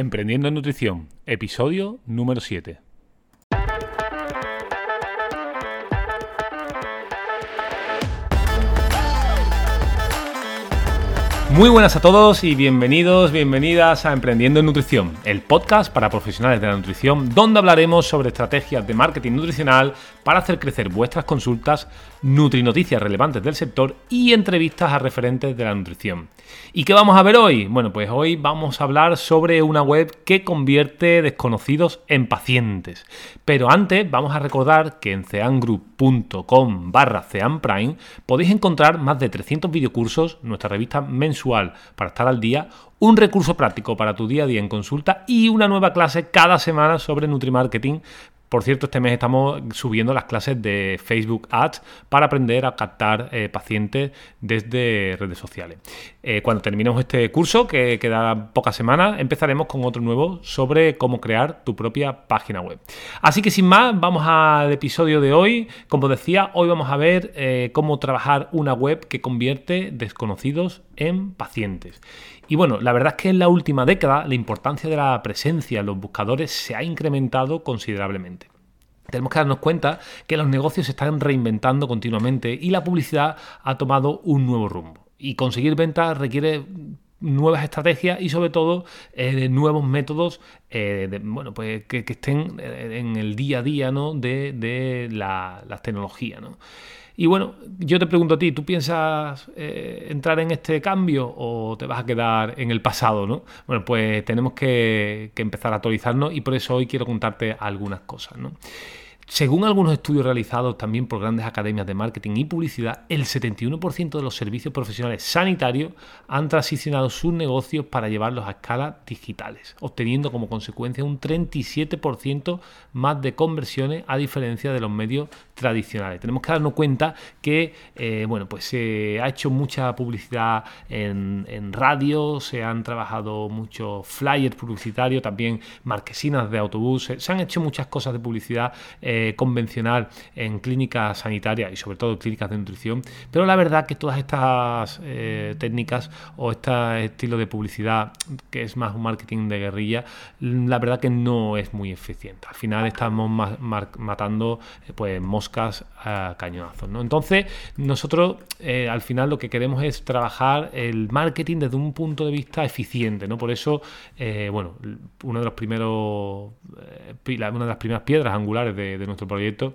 Emprendiendo en Nutrición, episodio número 7. Muy buenas a todos y bienvenidos, bienvenidas a Emprendiendo en Nutrición, el podcast para profesionales de la nutrición, donde hablaremos sobre estrategias de marketing nutricional para hacer crecer vuestras consultas, nutrinoticias relevantes del sector y entrevistas a referentes de la nutrición. ¿Y qué vamos a ver hoy? Bueno, pues hoy vamos a hablar sobre una web que convierte desconocidos en pacientes. Pero antes vamos a recordar que en ceangroup.com barra ceanprime podéis encontrar más de 300 videocursos, nuestra revista mensual para estar al día, un recurso práctico para tu día a día en consulta y una nueva clase cada semana sobre Nutrimarketing por cierto, este mes estamos subiendo las clases de Facebook Ads para aprender a captar eh, pacientes desde redes sociales. Eh, cuando terminemos este curso, que queda pocas semanas, empezaremos con otro nuevo sobre cómo crear tu propia página web. Así que sin más, vamos al episodio de hoy. Como decía, hoy vamos a ver eh, cómo trabajar una web que convierte desconocidos en pacientes. Y bueno, la verdad es que en la última década la importancia de la presencia en los buscadores se ha incrementado considerablemente. Tenemos que darnos cuenta que los negocios se están reinventando continuamente y la publicidad ha tomado un nuevo rumbo. Y conseguir ventas requiere nuevas estrategias y sobre todo eh, nuevos métodos eh, bueno, pues que, estén eh, en el día a día ¿no? de, la, la tecnología. ¿no? Y bueno, yo te pregunto a ti, ¿tú piensas eh, entrar en este cambio o te vas a quedar en el pasado? ¿no? Bueno, pues tenemos que, que empezar a actualizarnos y por eso hoy quiero contarte algunas cosas. ¿no? Según algunos estudios realizados también por grandes academias de marketing y publicidad, el 71% de los servicios profesionales sanitarios han transicionado sus negocios para llevarlos a escalas digitales, obteniendo como consecuencia un 37% más de conversiones a diferencia de los medios tradicionales. Tenemos que darnos cuenta que eh, bueno, pues se ha hecho mucha publicidad en, radio, se han trabajado muchos flyers publicitarios, también marquesinas de autobús, se, han hecho muchas cosas de publicidad. Eh, eh, convencional en clínicas sanitarias y sobre todo clínicas de nutrición, pero la verdad que todas estas eh, técnicas o este estilo de publicidad que es más un marketing de guerrilla, la verdad que no es muy eficiente. Al final estamos matando eh, pues moscas a cañonazos. ¿no? Entonces nosotros al final lo que queremos es trabajar el marketing desde un punto de vista eficiente. ¿no? Por eso, bueno, uno de los primeros, una de las primeras piedras angulares de, de nuestro proyecto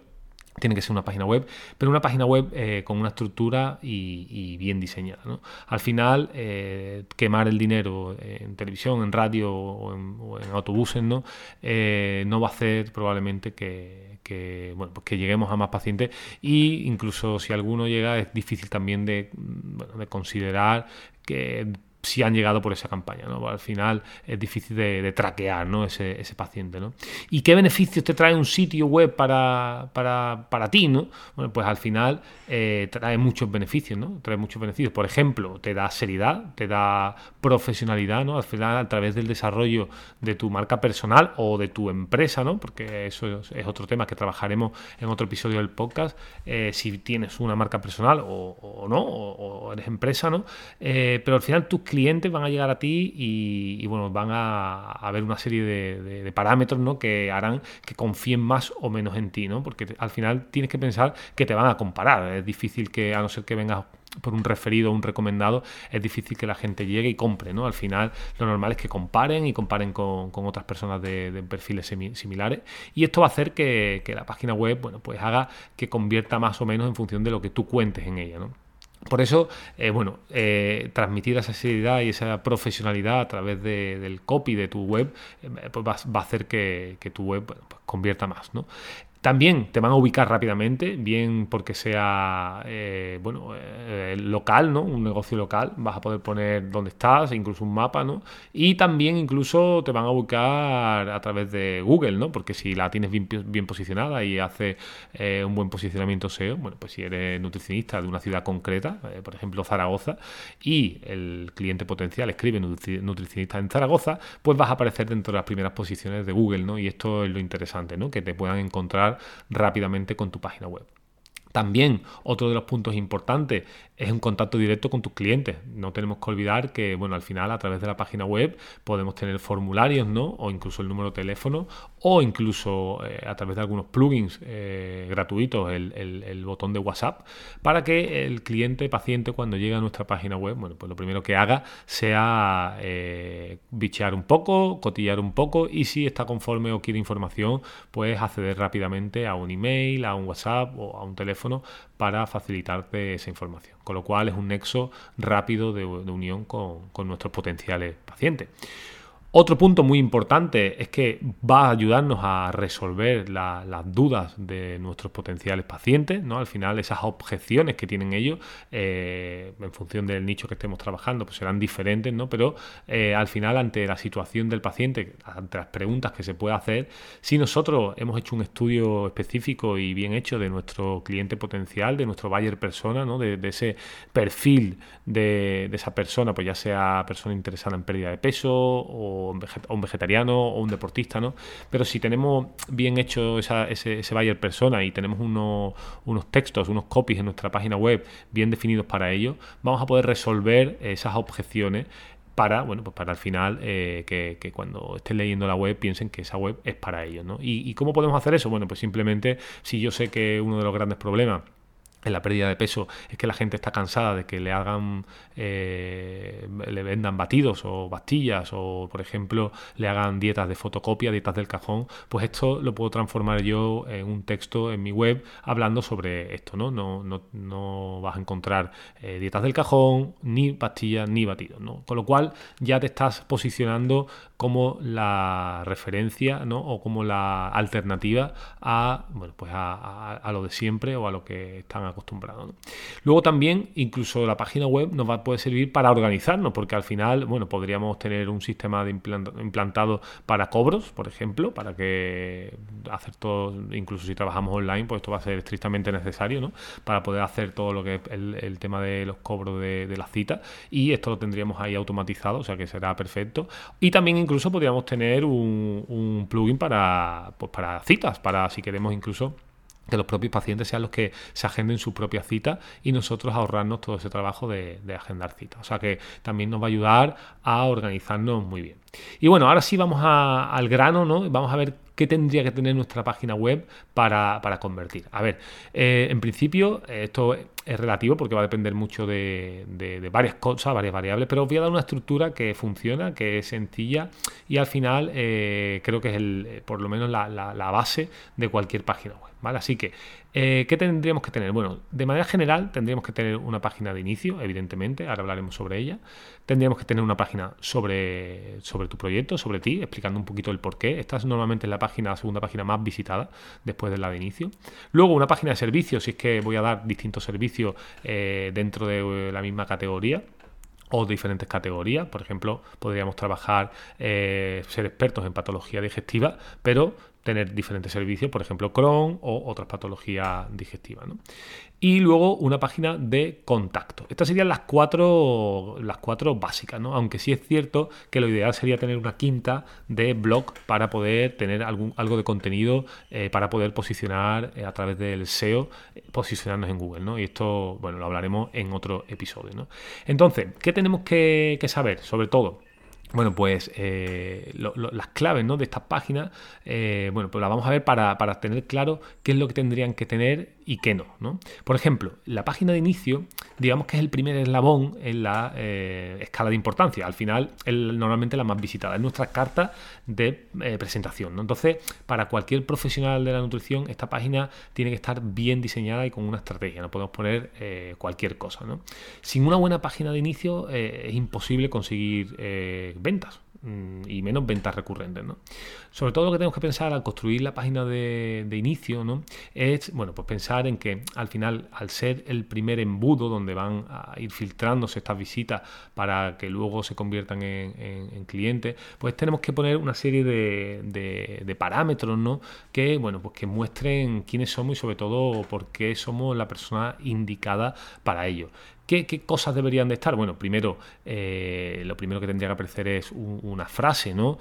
tiene que ser una página web, pero una página web eh, con una estructura y, bien diseñada. Al final, eh, quemar el dinero en televisión, en radio o en, autobuses ¿no? Eh, no va a hacer probablemente que, bueno, pues que lleguemos a más pacientes e incluso si alguno llega es difícil también de considerar que si han llegado por esa campaña. ¿no? Al final es difícil de, traquear ¿no? ese, paciente. ¿no? ¿Y qué beneficios te trae un sitio web para, para, ti? ¿no? Bueno, pues al final eh, trae muchos beneficios. ¿no? Trae muchos beneficios. Por ejemplo, te da seriedad, te da profesionalidad. ¿no? Al final, a través del desarrollo de tu marca personal o de tu empresa, ¿no? porque eso es, otro tema que trabajaremos en otro episodio del podcast. Eh, si tienes una marca personal o, no, o, eres empresa, ¿no? Eh, pero al final tus clientes van a llegar a ti y, bueno, van a, ver una serie de, parámetros ¿no? que harán que confíen más o menos en ti, ¿no? Porque al final tienes que pensar que te van a comparar. Es difícil que, a no ser que vengas por un referido o un recomendado, es difícil que la gente llegue y compre, ¿no? Al final lo normal es que comparen y comparen con, otras personas de, perfiles similares y esto va a hacer que, la página web, bueno, pues haga que convierta más o menos en función de lo que tú cuentes en ella. Por eso, eh, bueno, eh, transmitir esa seriedad y esa profesionalidad a través del copy de tu web eh, pues va, a hacer que, tu web pues convierta más. ¿no? También te van a ubicar rápidamente, bien porque sea eh, bueno, eh, local, ¿no? Un negocio local, vas a poder poner dónde estás, incluso un mapa, ¿no? Y también incluso te van a ubicar a través de Google, ¿no? Porque si la tienes bien, bien posicionada y hace eh, un buen posicionamiento SEO, bueno, pues si eres nutricionista de una ciudad concreta, por ejemplo Zaragoza, y el cliente potencial escribe nutricionista en Zaragoza, pues vas a aparecer dentro de las primeras posiciones de Google, ¿no? Y esto es lo interesante, ¿no? Que te puedan encontrar rápidamente con tu página web. También otro de los puntos importantes es un contacto directo con tus clientes. No tenemos que olvidar que, bueno, al final a través de la página web podemos tener formularios, ¿no? O incluso el número de teléfono, o incluso eh, a través de algunos plugins eh, gratuitos, el, botón de WhatsApp, para que el cliente, paciente, cuando llegue a nuestra página web, bueno, pues lo primero que haga sea eh, bichear un poco, cotillar un poco, y si está conforme o quiere información, pues acceder rápidamente a un email, a un WhatsApp o a un teléfono para facilitarte esa información. Con lo cual es un nexo rápido de, unión con, nuestros potenciales pacientes. Otro punto muy importante es que va a ayudarnos a resolver las dudas de nuestros potenciales pacientes, ¿no? Al final esas objeciones que tienen ellos, eh, en función del nicho que estemos trabajando, pues serán diferentes, ¿no? Pero eh, al final, ante la situación del paciente, ante las preguntas que se puede hacer, si nosotros hemos hecho un estudio específico y bien hecho de nuestro cliente potencial, de nuestro buyer persona, ¿no? De, ese perfil de, de esa persona, pues ya sea persona interesada en pérdida de peso o un vegetariano o un deportista, ¿no? Pero si tenemos bien hecho ese, ese buyer persona y tenemos unos, textos, unos copies en nuestra página web bien definidos para ello, vamos a poder resolver esas objeciones para, bueno, pues para al final eh, que, cuando estén leyendo la web piensen que esa web es para ellos, ¿no? ¿Y, ¿Y cómo podemos hacer eso? Bueno, pues simplemente si yo sé que uno de los grandes problemas en la pérdida de peso es que la gente está cansada de que le hagan eh, le vendan batidos o pastillas o por ejemplo le hagan dietas de fotocopia dietas del cajón pues esto lo puedo transformar yo en un texto en mi web hablando sobre esto no no, no, no vas a encontrar eh, dietas del cajón ni pastillas ni batidos ¿no? con lo cual ya te estás posicionando como la referencia ¿no? o como la alternativa a bueno pues a, a, lo de siempre o a lo que están acostumbrado. Luego también, incluso la página web nos va, puede servir para organizarnos, porque al final, bueno, podríamos tener un sistema de implantado para cobros, por ejemplo, para que hacer todo, incluso si trabajamos online, pues esto va a ser estrictamente necesario, ¿no? Para poder hacer todo lo que es el, tema de los cobros de, de la cita y esto lo tendríamos ahí automatizado, o sea que será perfecto. Y también incluso podríamos tener un, un plugin para, pues para citas, para si queremos incluso que los propios pacientes sean los que se agenden su propia cita y nosotros ahorrarnos todo ese trabajo de, agendar citas. O sea que también nos va a ayudar a organizarnos muy bien. Y bueno, ahora sí vamos al grano, ¿no? Vamos a ver qué tendría que tener nuestra página web para, convertir. A ver, eh, en principio, esto es relativo porque va a depender mucho de, varias cosas, varias variables, pero os voy a dar una estructura que funciona, que es sencilla y al final eh, creo que es el, por lo menos la base de cualquier página web. Así que, eh, ¿qué tendríamos que tener? Bueno, de manera general tendríamos que tener una página de inicio, evidentemente, ahora hablaremos sobre ella. Tendríamos que tener una página sobre, sobre tu proyecto, sobre ti, explicando un poquito el por qué. Esta es normalmente la página, la segunda página más visitada después de la de inicio. Luego, una página de servicios, si es que voy a dar distintos servicios eh, dentro de la misma categoría o diferentes categorías. Por ejemplo, podríamos trabajar, eh, ser expertos en patología digestiva, pero tener diferentes servicios, por ejemplo Crohn o otras patologías digestivas. Y luego una página de contacto. Estas serían las cuatro, las cuatro básicas, ¿no? aunque sí es cierto que lo ideal sería tener una quinta de blog para poder tener algún, algo de contenido eh, para poder posicionar eh, a través del SEO, eh, posicionarnos en Google. ¿no? Y esto, bueno, lo hablaremos en otro episodio. ¿no? Entonces, ¿qué tenemos que saber? Sobre todo, bueno, pues eh, las claves ¿no? de estas páginas, eh, bueno, pues las vamos a ver para, para, tener claro qué es lo que tendrían que tener y qué no, no. Por ejemplo, la página de inicio, digamos que es el primer eslabón en la eh, escala de importancia. Al final, es normalmente la más visitada. Es nuestra carta de presentación. ¿no? Entonces, para cualquier profesional de la nutrición, esta página tiene que estar bien diseñada y con una estrategia. No podemos poner cualquier cosa. Sin una buena página de inicio es imposible conseguir ventas y menos ventas recurrentes. ¿no? Sobre todo lo que tenemos que pensar al construir la página de, inicio ¿no? es bueno, pues pensar en que al final, al ser el primer embudo donde van a ir filtrándose estas visitas para que luego se conviertan en, clientes, pues tenemos que poner una serie de, de, parámetros ¿no? que, bueno, pues que muestren quiénes somos y sobre todo por qué somos la persona indicada para ello. ¿Qué, cosas deberían de estar? Bueno, primero, eh, lo primero que tendría que aparecer es una frase, ¿no?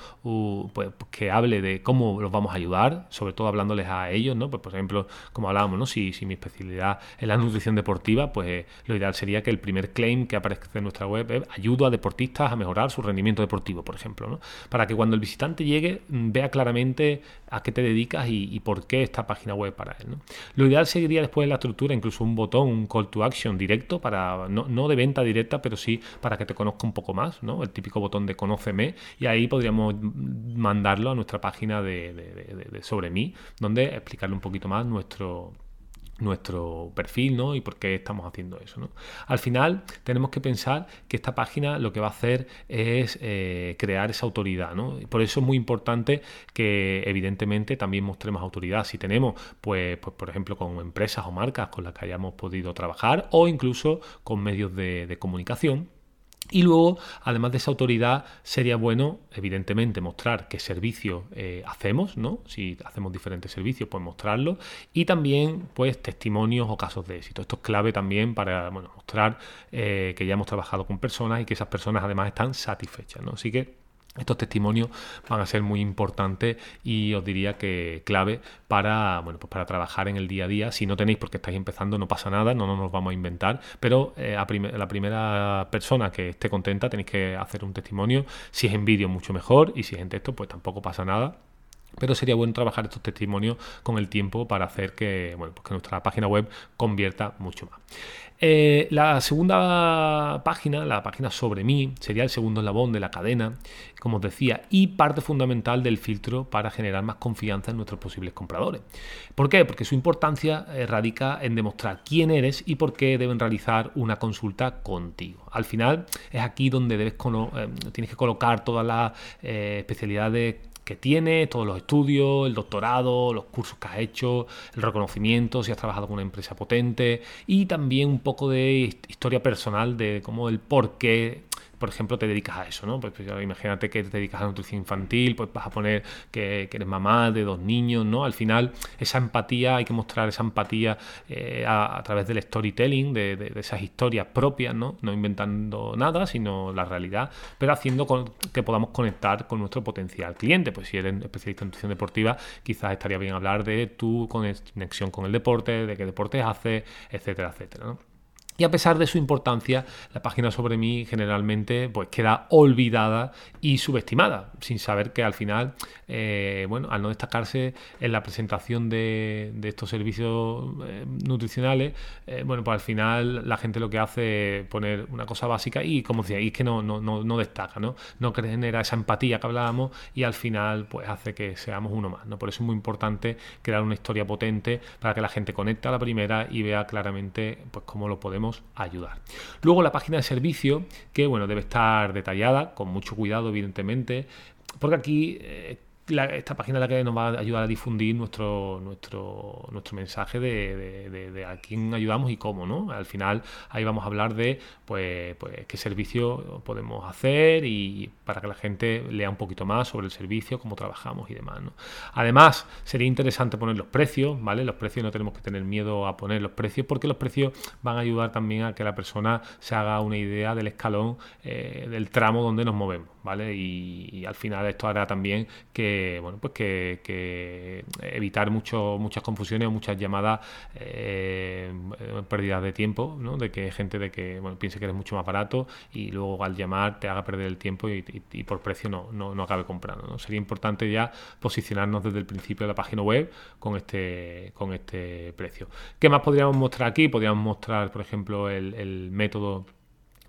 pues, que hable de cómo los vamos a ayudar, sobre todo hablándoles a ellos, ¿no? Pues, por ejemplo, como hablábamos, ¿no? Si, si mi especialidad es la nutrición deportiva, pues lo ideal sería que el primer claim que aparezca en nuestra web es ayudo a deportistas a mejorar su rendimiento deportivo, por ejemplo, ¿no? Para que cuando el visitante llegue mm, vea claramente a qué te dedicas y, por qué esta página web para él, ¿no? Lo ideal sería después en la estructura incluso un botón, un call to action directo para no, de venta directa, pero sí para que te conozca un poco más, ¿no? El típico botón de conóceme y ahí podríamos mandarlo a nuestra página de sobre mí, donde explicarle un poquito más nuestro nuestro perfil ¿no? y por qué estamos haciendo eso. ¿no? Al final tenemos que pensar que esta página lo que va a hacer es eh, crear esa autoridad. ¿no? por eso es muy importante que evidentemente también mostremos autoridad. Si tenemos, pues, pues por ejemplo, con empresas o marcas con las que hayamos podido trabajar o incluso con medios de comunicación y luego, además de esa autoridad, sería bueno, evidentemente, mostrar qué servicio eh, hacemos, ¿no? Si hacemos diferentes servicios, pues mostrarlo. Y también, pues, testimonios o casos de éxito. Esto es clave también para bueno, mostrar eh, que ya hemos trabajado con personas y que esas personas además están satisfechas, ¿no? Así que estos testimonios van a ser muy importantes y os diría que clave para, bueno, pues para trabajar en el día a día. Si no tenéis porque estáis empezando, no pasa nada, no, nos vamos a inventar, pero eh, la primera persona que esté contenta tenéis que hacer un testimonio. Si es en vídeo, mucho mejor, y si es en texto, pues tampoco pasa nada. Pero sería bueno trabajar estos testimonios con el tiempo para hacer que, bueno, pues que nuestra página web convierta mucho más. Eh, la segunda página, la página sobre mí, sería el segundo eslabón de la cadena, como os decía, y parte fundamental del filtro para generar más confianza en nuestros posibles compradores. ¿Por qué? Porque su importancia eh, radica en demostrar quién eres y por qué deben realizar una consulta contigo. Al final es aquí donde debes eh, tienes que colocar todas las especialidades que tiene, todos los estudios, el doctorado, los cursos que has hecho, el reconocimiento, si has trabajado con una empresa potente y también un poco de historia personal de cómo el por qué por ejemplo, te dedicas a eso, ¿no? Pues, pues imagínate que te dedicas a nutrición infantil, pues vas a poner que, eres mamá de dos niños, ¿no? Al final, esa empatía, hay que mostrar esa empatía eh, a, través del storytelling, de, esas historias propias, ¿no? No inventando nada, sino la realidad, pero haciendo que podamos conectar con nuestro potencial cliente. Pues si eres especialista en nutrición deportiva, quizás estaría bien hablar de tu conexión con el deporte, de qué deportes haces, etcétera, etcétera, ¿no? Y a pesar de su importancia, la página sobre mí generalmente pues, queda olvidada y subestimada, sin saber que al final, eh, bueno, al no destacarse en la presentación de, estos servicios eh, nutricionales, eh, bueno, pues al final la gente lo que hace es poner una cosa básica y como decía, y es que no, no, no, destaca, ¿no? No genera esa empatía que hablábamos y al final pues hace que seamos uno más, ¿no? Por eso es muy importante crear una historia potente para que la gente conecte a la primera y vea claramente pues cómo lo podemos ayudar. Luego la página de servicio, que bueno, debe estar detallada, con mucho cuidado, evidentemente, porque aquí eh, esta página la que nos va a ayudar a difundir nuestro, nuestro, nuestro mensaje de, a quién ayudamos y cómo, ¿no? Al final ahí vamos a hablar de pues, pues qué servicio podemos hacer y para que la gente lea un poquito más sobre el servicio, cómo trabajamos y demás, ¿no? Además, sería interesante poner los precios, ¿vale? Los precios no tenemos que tener miedo a poner los precios porque los precios van a ayudar también a que la persona se haga una idea del escalón, eh, del tramo donde nos movemos, ¿vale? y al final esto hará también que bueno, pues que, evitar mucho, muchas confusiones o muchas llamadas eh, pérdidas de tiempo, ¿no? de que gente de que bueno, piense que eres mucho más barato y luego al llamar te haga perder el tiempo y, por precio no, no, acabe comprando. ¿no? Sería importante ya posicionarnos desde el principio de la página web con este, con este precio. ¿Qué más podríamos mostrar aquí? Podríamos mostrar, por ejemplo, el método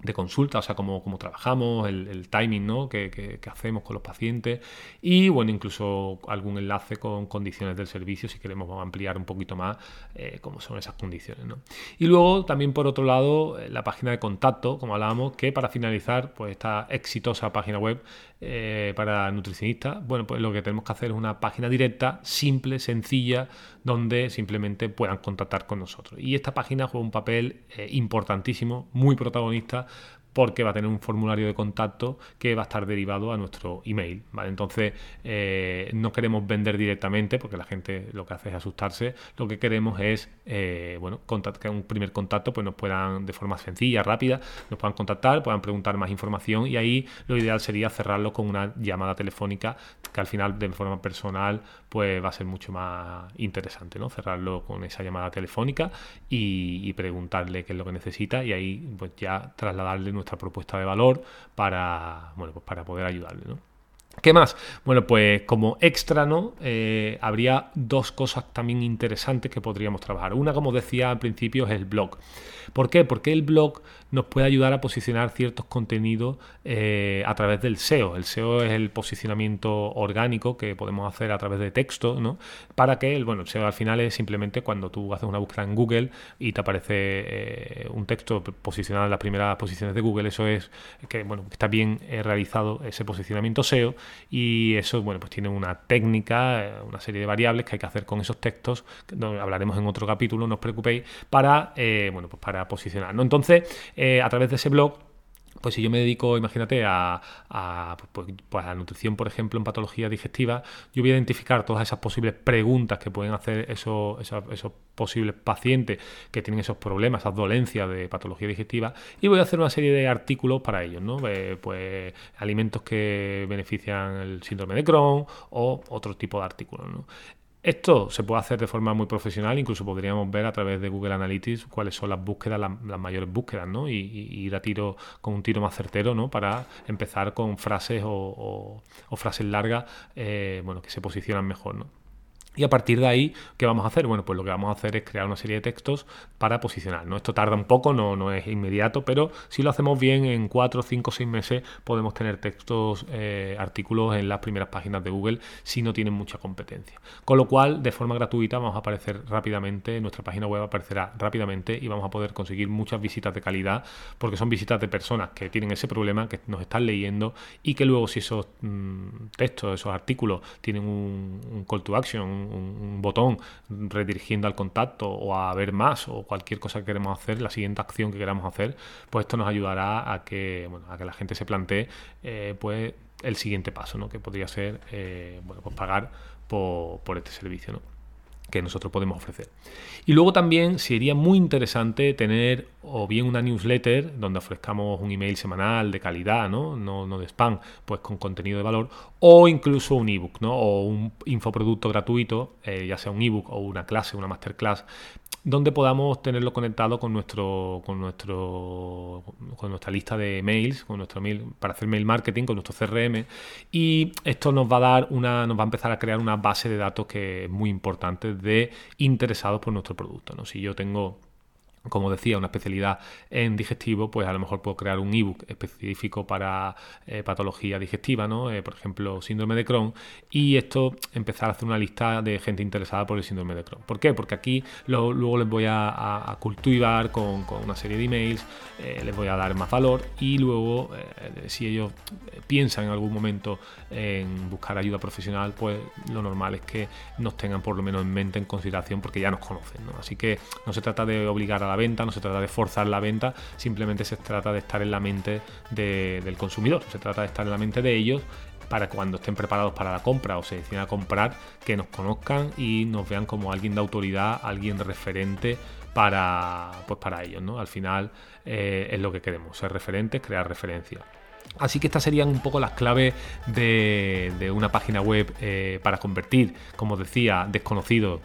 de consulta, o sea, cómo, cómo trabajamos, el, timing ¿no? que, hacemos con los pacientes y, bueno, incluso algún enlace con condiciones del servicio si queremos ampliar un poquito más eh, cómo son esas condiciones. ¿no? Y luego también, por otro lado, eh, la página de contacto, como hablábamos, que para finalizar, pues esta exitosa página web eh, para nutricionistas, bueno, pues lo que tenemos que hacer es una página directa, simple, sencilla, donde simplemente puedan contactar con nosotros. Y esta página juega un papel importantísimo, muy protagonista porque va a tener un formulario de contacto que va a estar derivado a nuestro email. ¿vale? Entonces, eh, no queremos vender directamente porque la gente lo que hace es asustarse. Lo que queremos es, eh, bueno, que un primer contacto pues nos puedan de forma sencilla, rápida, nos puedan contactar, puedan preguntar más información y ahí lo ideal sería cerrarlo con una llamada telefónica que al final de forma personal pues va a ser mucho más interesante, ¿no? Cerrarlo con esa llamada telefónica y, preguntarle qué es lo que necesita y ahí pues ya trasladarle propuesta de valor para, bueno, pues para poder ayudarle. ¿Qué más? Bueno, pues como extra, ¿no? Eh, habría dos cosas también interesantes que podríamos trabajar. Una, como decía al principio, es el blog. ¿Por qué? Porque el blog nos puede ayudar a posicionar ciertos contenidos eh, a través del SEO. El SEO es el posicionamiento orgánico que podemos hacer a través de texto, ¿no? Para que, bueno, el SEO al final es simplemente cuando tú haces una búsqueda en Google y te aparece eh, un texto posicionado en las primeras posiciones de Google, eso es que, bueno, está bien realizado ese posicionamiento SEO y eso, bueno, pues tiene una técnica, eh, una serie de variables que hay que hacer con esos textos, hablaremos en otro capítulo, no os preocupéis, para, eh, bueno, pues para posicionar. ¿no? Entonces, eh, a través de ese blog pues si yo me dedico, imagínate, a, pues, pues, a, nutrición, por ejemplo, en patología digestiva, yo voy a identificar todas esas posibles preguntas que pueden hacer esos, posibles pacientes que tienen esos problemas, esas dolencias de patología digestiva, y voy a hacer una serie de artículos para ellos, ¿no? Eh, pues alimentos que benefician el síndrome de Crohn o otro tipo de artículos, ¿no? Esto se puede hacer de forma muy profesional, incluso podríamos ver a través de Google Analytics cuáles son las búsquedas, las, mayores búsquedas, ¿no? Y, ir a tiro con un tiro más certero, ¿no? Para empezar con frases o, frases largas, eh, bueno, que se posicionan mejor, ¿no? Y a partir de ahí, ¿qué vamos a hacer? Bueno, pues lo que vamos a hacer es crear una serie de textos para posicionar. ¿no? Esto tarda un poco, no, no es inmediato, pero si lo hacemos bien, en 4, 5, 6 meses podemos tener textos, eh, artículos en las primeras páginas de Google si no tienen mucha competencia. Con lo cual, de forma gratuita, vamos a aparecer rápidamente, nuestra página web aparecerá rápidamente y vamos a poder conseguir muchas visitas de calidad, porque son visitas de personas que tienen ese problema, que nos están leyendo y que luego si esos mm, textos, esos artículos tienen un, call to action, botón redirigiendo al contacto o a ver más o cualquier cosa que queremos hacer, la siguiente acción que queramos hacer, pues esto nos ayudará a que, bueno, a que la gente se plantee eh, pues el siguiente paso, ¿no? que podría ser eh, bueno, pues pagar por, por este servicio. ¿no? que nosotros podemos ofrecer. Y luego también sería muy interesante tener o bien una newsletter donde ofrezcamos un email semanal de calidad, ¿no? No, no de spam, pues con contenido de valor, o incluso un ebook, ¿no? O un infoproducto gratuito, eh, ya sea un ebook o una clase, una masterclass, donde podamos tenerlo conectado con nuestro con nuestro con nuestra lista de mails, con nuestro mail para hacer mail marketing, con nuestro CRM y esto nos va a dar una nos va a empezar a crear una base de datos que es muy importante de interesados por nuestro producto, ¿no? Si yo tengo como decía, una especialidad en digestivo, pues a lo mejor puedo crear un ebook específico para eh, patología digestiva, ¿no? Eh, por ejemplo, síndrome de Crohn, y esto empezar a hacer una lista de gente interesada por el síndrome de Crohn. ¿Por qué? Porque aquí luego les voy a, cultivar con, una serie de emails, eh, les voy a dar más valor y luego, si ellos piensan en algún momento en buscar ayuda profesional, pues lo normal es que nos tengan por lo menos en mente, en consideración, porque ya nos conocen, ¿no? Así que no se trata de obligar a la venta, no se trata de forzar la venta, simplemente se trata de estar en la mente del consumidor, se trata de estar en la mente de ellos para cuando estén preparados para la compra o se deciden a comprar, que nos conozcan y nos vean como alguien de autoridad, alguien referente para, pues para ellos. ¿no? Al final eh, es lo que queremos, ser referentes, crear referencia. Así que estas serían un poco las claves de, una página web eh, para convertir, como decía, desconocido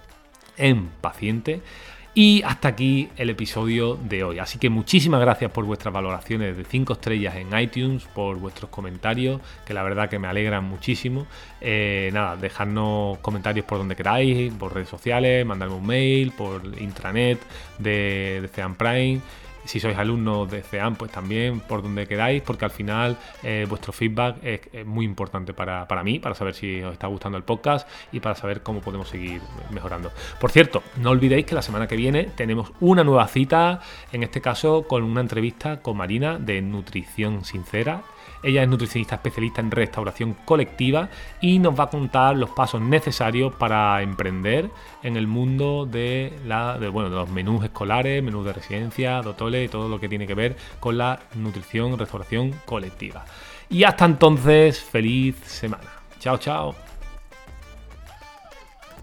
en paciente. Y hasta aquí el episodio de hoy. Así que muchísimas gracias por vuestras valoraciones de 5 estrellas en iTunes, por vuestros comentarios, que la verdad que me alegran muchísimo. Eh, nada, dejadnos comentarios por donde queráis, por redes sociales, mandarme un mail, por intranet de, de Prime si sois alumnos de CEAM, pues también por donde queráis, porque al final eh, vuestro feedback es, muy importante para, mí, para saber si os está gustando el podcast y para saber cómo podemos seguir mejorando. Por cierto, no olvidéis que la semana que viene tenemos una nueva cita, en este caso con una entrevista con Marina de Nutrición Sincera. Ella es nutricionista especialista en restauración colectiva y nos va a contar los pasos necesarios para emprender en el mundo de, la, bueno, de los menús escolares, menús de residencia, de y todo lo que tiene que ver con la nutrición, restauración colectiva. Y hasta entonces, feliz semana. Chao, chao.